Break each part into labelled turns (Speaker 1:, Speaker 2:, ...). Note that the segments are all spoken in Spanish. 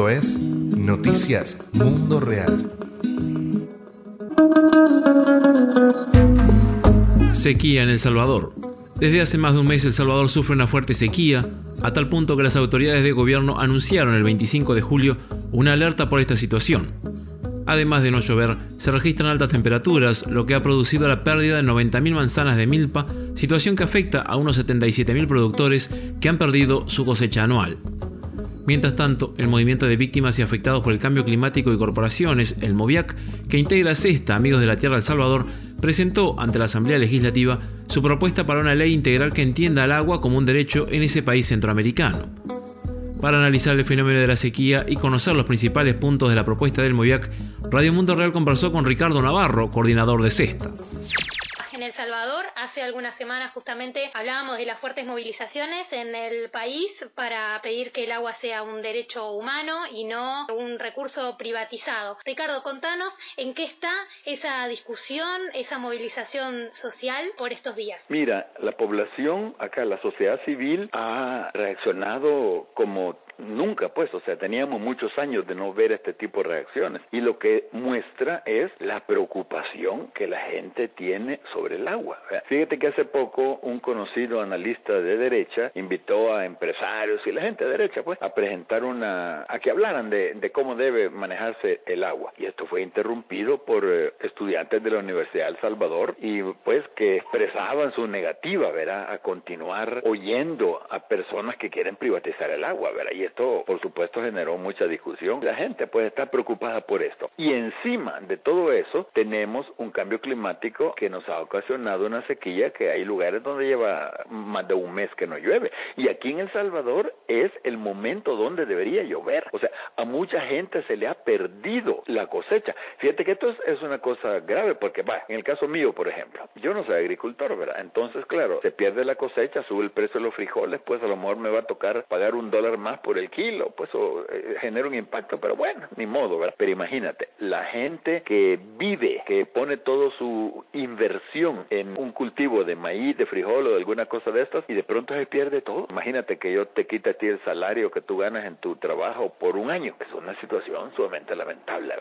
Speaker 1: Esto es Noticias Mundo Real.
Speaker 2: Sequía en El Salvador. Desde hace más de un mes El Salvador sufre una fuerte sequía, a tal punto que las autoridades de gobierno anunciaron el 25 de julio una alerta por esta situación. Además de no llover, se registran altas temperaturas, lo que ha producido la pérdida de 90.000 manzanas de milpa, situación que afecta a unos 77.000 productores que han perdido su cosecha anual. Mientras tanto, el movimiento de víctimas y afectados por el cambio climático y corporaciones, el MOVIAC, que integra CESTA, Amigos de la Tierra El Salvador, presentó ante la Asamblea Legislativa su propuesta para una ley integral que entienda al agua como un derecho en ese país centroamericano. Para analizar el fenómeno de la sequía y conocer los principales puntos de la propuesta del MOVIAC, Radio Mundo Real conversó con Ricardo Navarro, coordinador de CESTA.
Speaker 3: Hace algunas semanas justamente hablábamos de las fuertes movilizaciones en el país para pedir que el agua sea un derecho humano y no un recurso privatizado. Ricardo, contanos en qué está esa discusión, esa movilización social por estos días.
Speaker 4: Mira, la población acá, la sociedad civil ha reaccionado como nunca, pues, o sea, teníamos muchos años de no ver este tipo de reacciones. Y lo que muestra es la preocupación que la gente tiene sobre el agua. Fíjate que hace poco un conocido analista de derecha invitó a empresarios y la gente de derecha, pues, a presentar una, a que hablaran de, de cómo debe manejarse el agua. Y esto fue interrumpido por eh, estudiantes de la Universidad de El Salvador y, pues, que expresaban su negativa, ¿verdad?, a continuar oyendo a personas que quieren privatizar el agua, ¿verdad? Y esto, por supuesto, generó mucha discusión. La gente puede estar preocupada por esto. Y encima de todo eso, tenemos un cambio climático que nos ha ocasionado una sequía que hay lugares donde lleva más de un mes que no llueve. Y aquí en El Salvador es el momento donde debería llover. O sea, a mucha gente se le ha perdido la cosecha. Fíjate que esto es, una cosa grave porque, va, en el caso mío, por ejemplo, yo no soy agricultor, ¿verdad? Entonces, claro, se pierde la cosecha, sube el precio de los frijoles, pues a lo mejor me va a tocar pagar un dólar más por el kilo, pues eso eh, genera un impacto, pero bueno, ni modo, ¿verdad? Pero imagínate, la gente que vive, que pone toda su inversión en un cultivo de maíz, de frijol o de alguna cosa de estas y de pronto se pierde todo. Imagínate que yo te quita a ti el salario que tú ganas en tu trabajo por un año. Es una situación sumamente lamentable.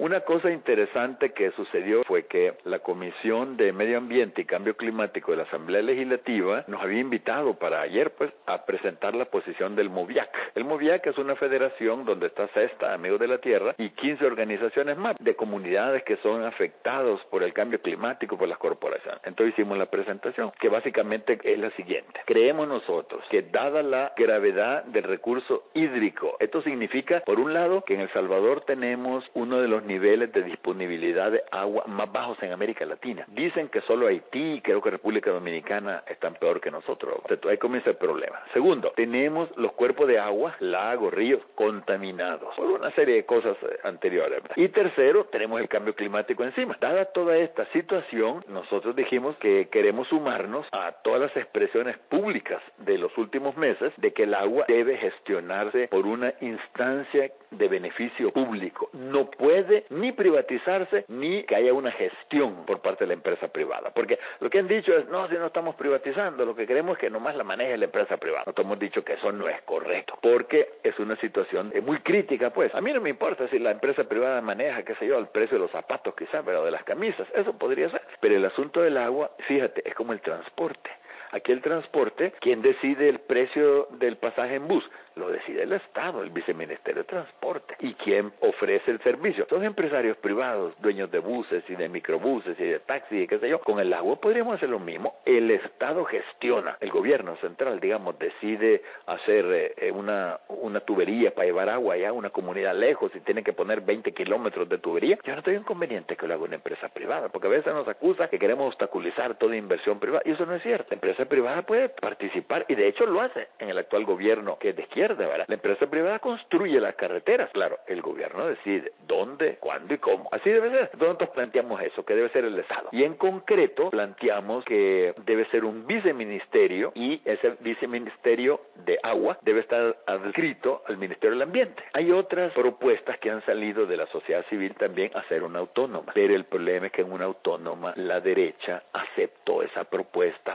Speaker 4: Una cosa interesante que sucedió fue que la Comisión de Medio Ambiente y Cambio Climático de la Asamblea Legislativa nos había invitado para ayer pues a presentar la posición del MOVIAC. El MOVIAC es una federación donde está CESTA, Amigos de la Tierra, y 15 organizaciones más de comunidades que son afectados por el cambio climático, por las corporaciones. Entonces hicimos la presentación, que básicamente es la siguiente. Creemos nosotros que dada la gravedad del recurso hídrico, esto significa, por un lado, que en El Salvador tenemos uno de los niveles de disponibilidad de agua más bajos en América Latina. Dicen que solo Haití y creo que República Dominicana están peor que nosotros. Entonces, ahí comienza el problema. Segundo, tenemos los cuerpos de agua, lagos, ríos contaminados por una serie de cosas eh, anteriores. Y tercero, tenemos el cambio climático encima. Dada toda esta situación, nosotros dijimos que queremos sumarnos a todas las expresiones públicas de los últimos meses de que el agua debe gestionarse por una instancia de beneficio público. No puede ni privatizarse ni que haya una gestión por parte de la empresa privada. Porque lo que han dicho es, no, si no estamos privatizando, lo que queremos es que nomás la maneje la empresa privada. Nosotros hemos dicho que eso no es correcto, porque es una situación muy crítica, pues. A mí no me importa si la empresa privada maneja, qué sé yo, el precio de los zapatos quizás, pero de las camisas, eso podría ser. Pero el asunto del agua, fíjate, es como el transporte. Aquí el transporte, ¿quién decide el precio del pasaje en bus? Lo decide el Estado, el Viceministerio de Transporte. ¿Y quién ofrece el servicio? Son empresarios privados, dueños de buses y de microbuses y de taxis y qué sé yo. Con el agua podríamos hacer lo mismo. El Estado gestiona, el gobierno central, digamos, decide hacer eh, una, una tubería para llevar agua allá a una comunidad lejos y tiene que poner 20 kilómetros de tubería. Yo no estoy inconveniente que lo haga una empresa privada, porque a veces nos acusa que queremos obstaculizar toda inversión privada y eso no es cierto. Privada puede participar y de hecho lo hace en el actual gobierno que es de izquierda la empresa privada construye las carreteras. Claro, el gobierno decide dónde, cuándo y cómo. Así debe ser. Nosotros planteamos eso, que debe ser el Estado. Y en concreto planteamos que debe ser un viceministerio y ese viceministerio de agua debe estar adscrito al Ministerio del Ambiente. Hay otras propuestas que han salido de la sociedad civil también a ser una autónoma, pero el problema es que en una autónoma la derecha aceptó esa propuesta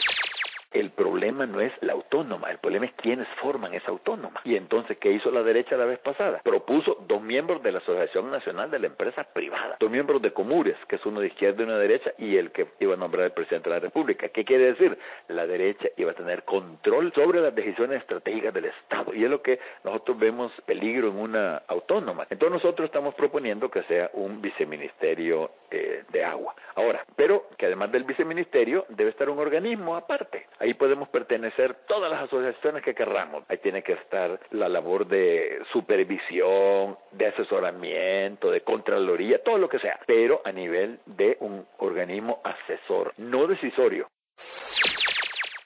Speaker 4: El problema no es la autónoma, el problema es quiénes forman esa autónoma. Y entonces, ¿qué hizo la derecha la vez pasada? Propuso dos miembros de la Asociación Nacional de la Empresa Privada, dos miembros de Comures, que es uno de izquierda y uno de derecha, y el que iba a nombrar el presidente de la República. ¿Qué quiere decir? La derecha iba a tener control sobre las decisiones estratégicas del Estado. Y es lo que nosotros vemos peligro en una autónoma. Entonces nosotros estamos proponiendo que sea un viceministerio eh, de agua. Ahora, pero que además del viceministerio debe estar un organismo aparte. Ahí podemos pertenecer todas las asociaciones que querramos. Ahí tiene que estar la labor de supervisión, de asesoramiento, de contraloría, todo lo que sea, pero a nivel de un organismo asesor, no decisorio.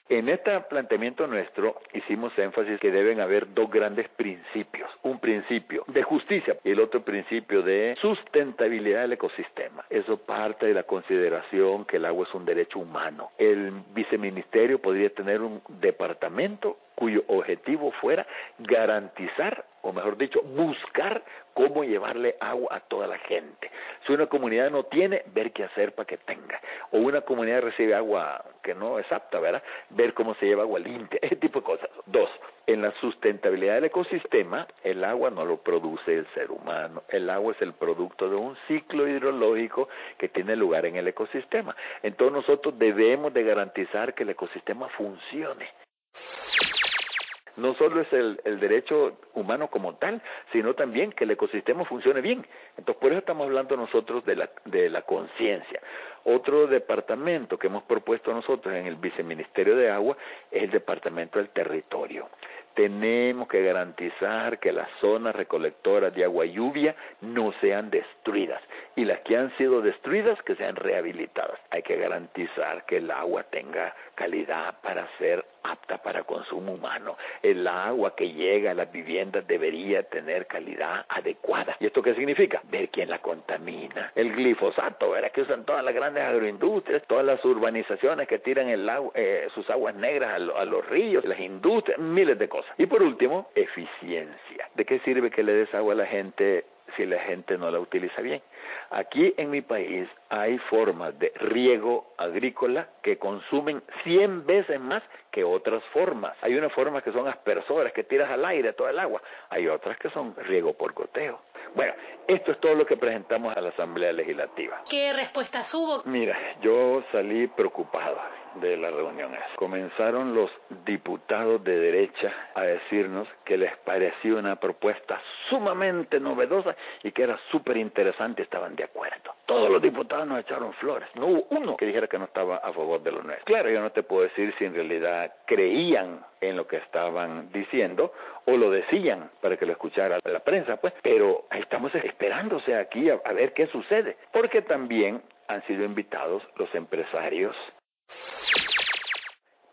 Speaker 4: En este planteamiento nuestro hicimos énfasis que deben haber dos grandes principios. Un principio de justicia y el otro principio de sustentabilidad del ecosistema. Eso parte de la consideración que el agua es un derecho humano. El viceministerio podría tener un departamento cuyo objetivo fuera garantizar, o mejor dicho, buscar cómo llevarle agua a toda la gente. Si una comunidad no tiene, ver qué hacer para que tenga. O una comunidad recibe agua que no es apta, ¿verdad? Ver cómo se lleva agua limpia, ese tipo de cosas. Dos, en la sustentabilidad del ecosistema, el agua no lo produce el ser humano. El agua es el producto de un ciclo hidrológico que tiene lugar en el ecosistema. Entonces nosotros debemos de garantizar que el ecosistema funcione no solo es el, derecho humano como tal, sino también que el ecosistema funcione bien. Entonces, por eso estamos hablando nosotros de la, de la conciencia. Otro departamento que hemos propuesto nosotros en el Viceministerio de Agua es el Departamento del Territorio tenemos que garantizar que las zonas recolectoras de agua lluvia no sean destruidas y las que han sido destruidas que sean rehabilitadas. Hay que garantizar que el agua tenga calidad para ser apta para consumo humano. El agua que llega a las viviendas debería tener calidad adecuada. ¿Y esto qué significa? Ver quién la contamina. El glifosato, ¿verdad? Que usan todas las grandes agroindustrias, todas las urbanizaciones que tiran el agua, eh, sus aguas negras a, a los ríos, las industrias, miles de cosas. Y por último, eficiencia. ¿De qué sirve que le des agua a la gente si la gente no la utiliza bien? Aquí en mi país hay formas de riego agrícola que consumen 100 veces más que otras formas. Hay unas formas que son aspersoras, que tiras al aire toda el agua. Hay otras que son riego por goteo. Bueno, esto es todo lo que presentamos a la Asamblea Legislativa.
Speaker 3: ¿Qué respuestas hubo?
Speaker 4: Mira, yo salí preocupado de la reunión. Comenzaron los diputados de derecha a decirnos que les parecía una propuesta sumamente novedosa y que era súper interesante, estaban de acuerdo. Todos los diputados nos echaron flores. No hubo uno que dijera que no estaba a favor de lo nuestro. Claro, yo no te puedo decir si en realidad creían en lo que estaban diciendo o lo decían para que lo escuchara la prensa, pues, pero estamos esperándose aquí a ver qué sucede, porque también han sido invitados los empresarios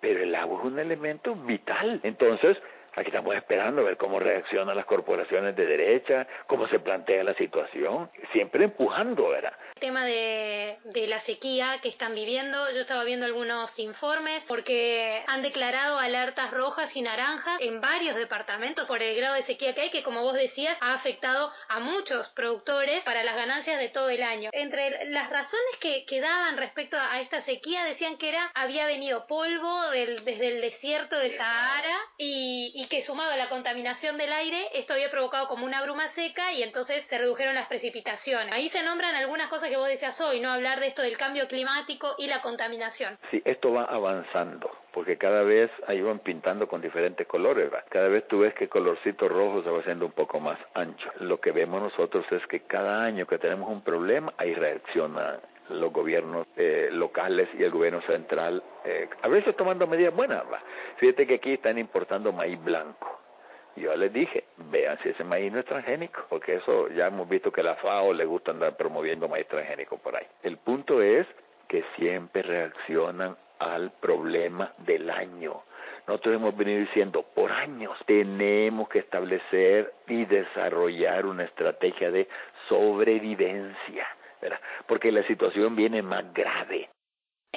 Speaker 4: pero el agua es un elemento vital. Entonces, Aquí estamos esperando a ver cómo reaccionan las corporaciones de derecha, cómo se plantea la situación, siempre empujando, ¿verdad?
Speaker 3: El tema de, de la sequía que están viviendo, yo estaba viendo algunos informes porque han declarado alertas rojas y naranjas en varios departamentos por el grado de sequía que hay, que como vos decías, ha afectado a muchos productores para las ganancias de todo el año. Entre las razones que, que daban respecto a esta sequía decían que era había venido polvo desde el desierto de Sahara y y que sumado a la contaminación del aire, esto había provocado como una bruma seca y entonces se redujeron las precipitaciones. Ahí se nombran algunas cosas que vos decías hoy, ¿no? Hablar de esto del cambio climático y la contaminación.
Speaker 4: Sí, esto va avanzando porque cada vez ahí van pintando con diferentes colores. Cada vez tú ves que el colorcito rojo se va haciendo un poco más ancho. Lo que vemos nosotros es que cada año que tenemos un problema, ahí reacciona los gobiernos eh, locales y el gobierno central, eh, a veces tomando medidas buenas. Fíjate que aquí están importando maíz blanco. Yo les dije, vean si ese maíz no es transgénico, porque eso ya hemos visto que a la FAO le gusta andar promoviendo maíz transgénico por ahí. El punto es que siempre reaccionan al problema del año. Nosotros hemos venido diciendo por años, tenemos que establecer y desarrollar una estrategia de sobrevivencia porque la situación viene más grave.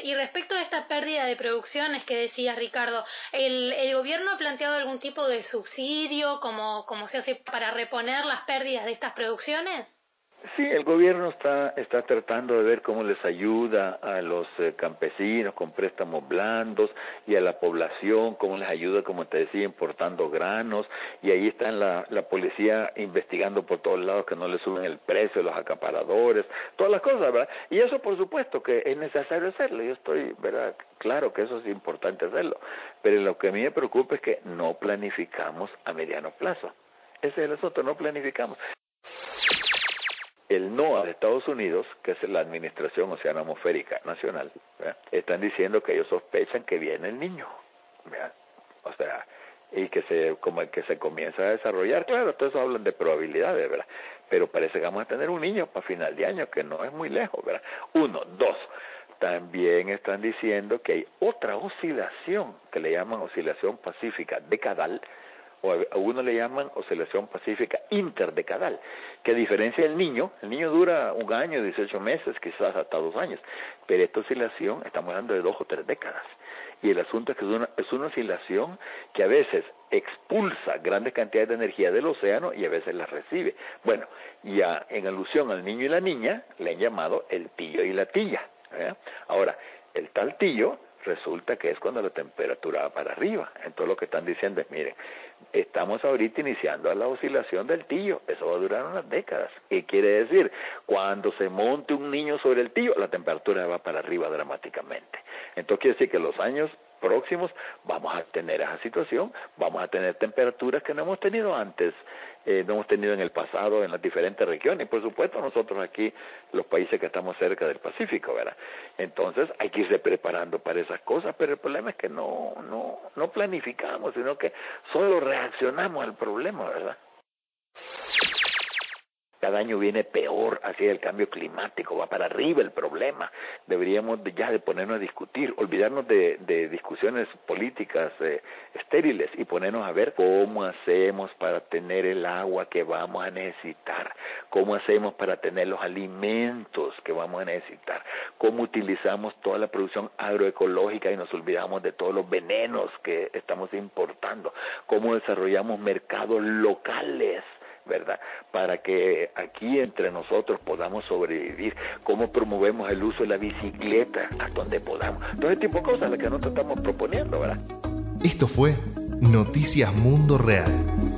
Speaker 3: Y respecto a esta pérdida de producciones que decía Ricardo, ¿el, gobierno ha planteado algún tipo de subsidio como, como se hace para reponer las pérdidas de estas producciones?
Speaker 4: Sí, el gobierno está, está tratando de ver cómo les ayuda a los eh, campesinos con préstamos blandos y a la población, cómo les ayuda, como te decía, importando granos. Y ahí está la, la policía investigando por todos lados que no le suben el precio, los acaparadores, todas las cosas, ¿verdad? Y eso, por supuesto, que es necesario hacerlo. Yo estoy, ¿verdad? Claro que eso es importante hacerlo. Pero lo que a mí me preocupa es que no planificamos a mediano plazo. Ese es el asunto, no planificamos el NOAA de Estados Unidos, que es la Administración Oceana Atmosférica Nacional, están diciendo que ellos sospechan que viene el niño. O sea, y que se como que se comienza a desarrollar, claro, todos hablan de probabilidades, ¿verdad? Pero parece que vamos a tener un niño para final de año, que no es muy lejos, ¿verdad? Uno, dos, también están diciendo que hay otra oscilación que le llaman oscilación pacífica decadal, o a le llaman oscilación pacífica interdecadal, que a diferencia del niño, el niño dura un año, 18 meses, quizás hasta dos años, pero esta oscilación estamos hablando de dos o tres décadas. Y el asunto es que es una, es una oscilación que a veces expulsa grandes cantidades de energía del océano y a veces la recibe. Bueno, ya en alusión al niño y la niña, le han llamado el tío y la tilla. ¿eh? Ahora, el tal tío resulta que es cuando la temperatura va para arriba. Entonces lo que están diciendo es, miren, estamos ahorita iniciando la oscilación del tío, eso va a durar unas décadas. ¿Qué quiere decir? Cuando se monte un niño sobre el tío, la temperatura va para arriba dramáticamente. Entonces quiere decir que los años próximos vamos a tener esa situación, vamos a tener temperaturas que no hemos tenido antes, eh, no hemos tenido en el pasado en las diferentes regiones, y por supuesto nosotros aquí, los países que estamos cerca del Pacífico, ¿verdad? Entonces hay que irse preparando para esas cosas, pero el problema es que no, no, no planificamos, sino que solo reaccionamos al problema, ¿verdad? Cada año viene peor hacia el cambio climático, va para arriba el problema. Deberíamos ya de ponernos a discutir, olvidarnos de, de discusiones políticas eh, estériles y ponernos a ver cómo hacemos para tener el agua que vamos a necesitar, cómo hacemos para tener los alimentos que vamos a necesitar, cómo utilizamos toda la producción agroecológica y nos olvidamos de todos los venenos que estamos importando, cómo desarrollamos mercados locales ¿verdad? Para que aquí entre nosotros podamos sobrevivir, cómo promovemos el uso de la bicicleta a donde podamos. Todo ese tipo de cosas las que nosotros estamos proponiendo, ¿verdad?
Speaker 1: Esto fue Noticias Mundo Real.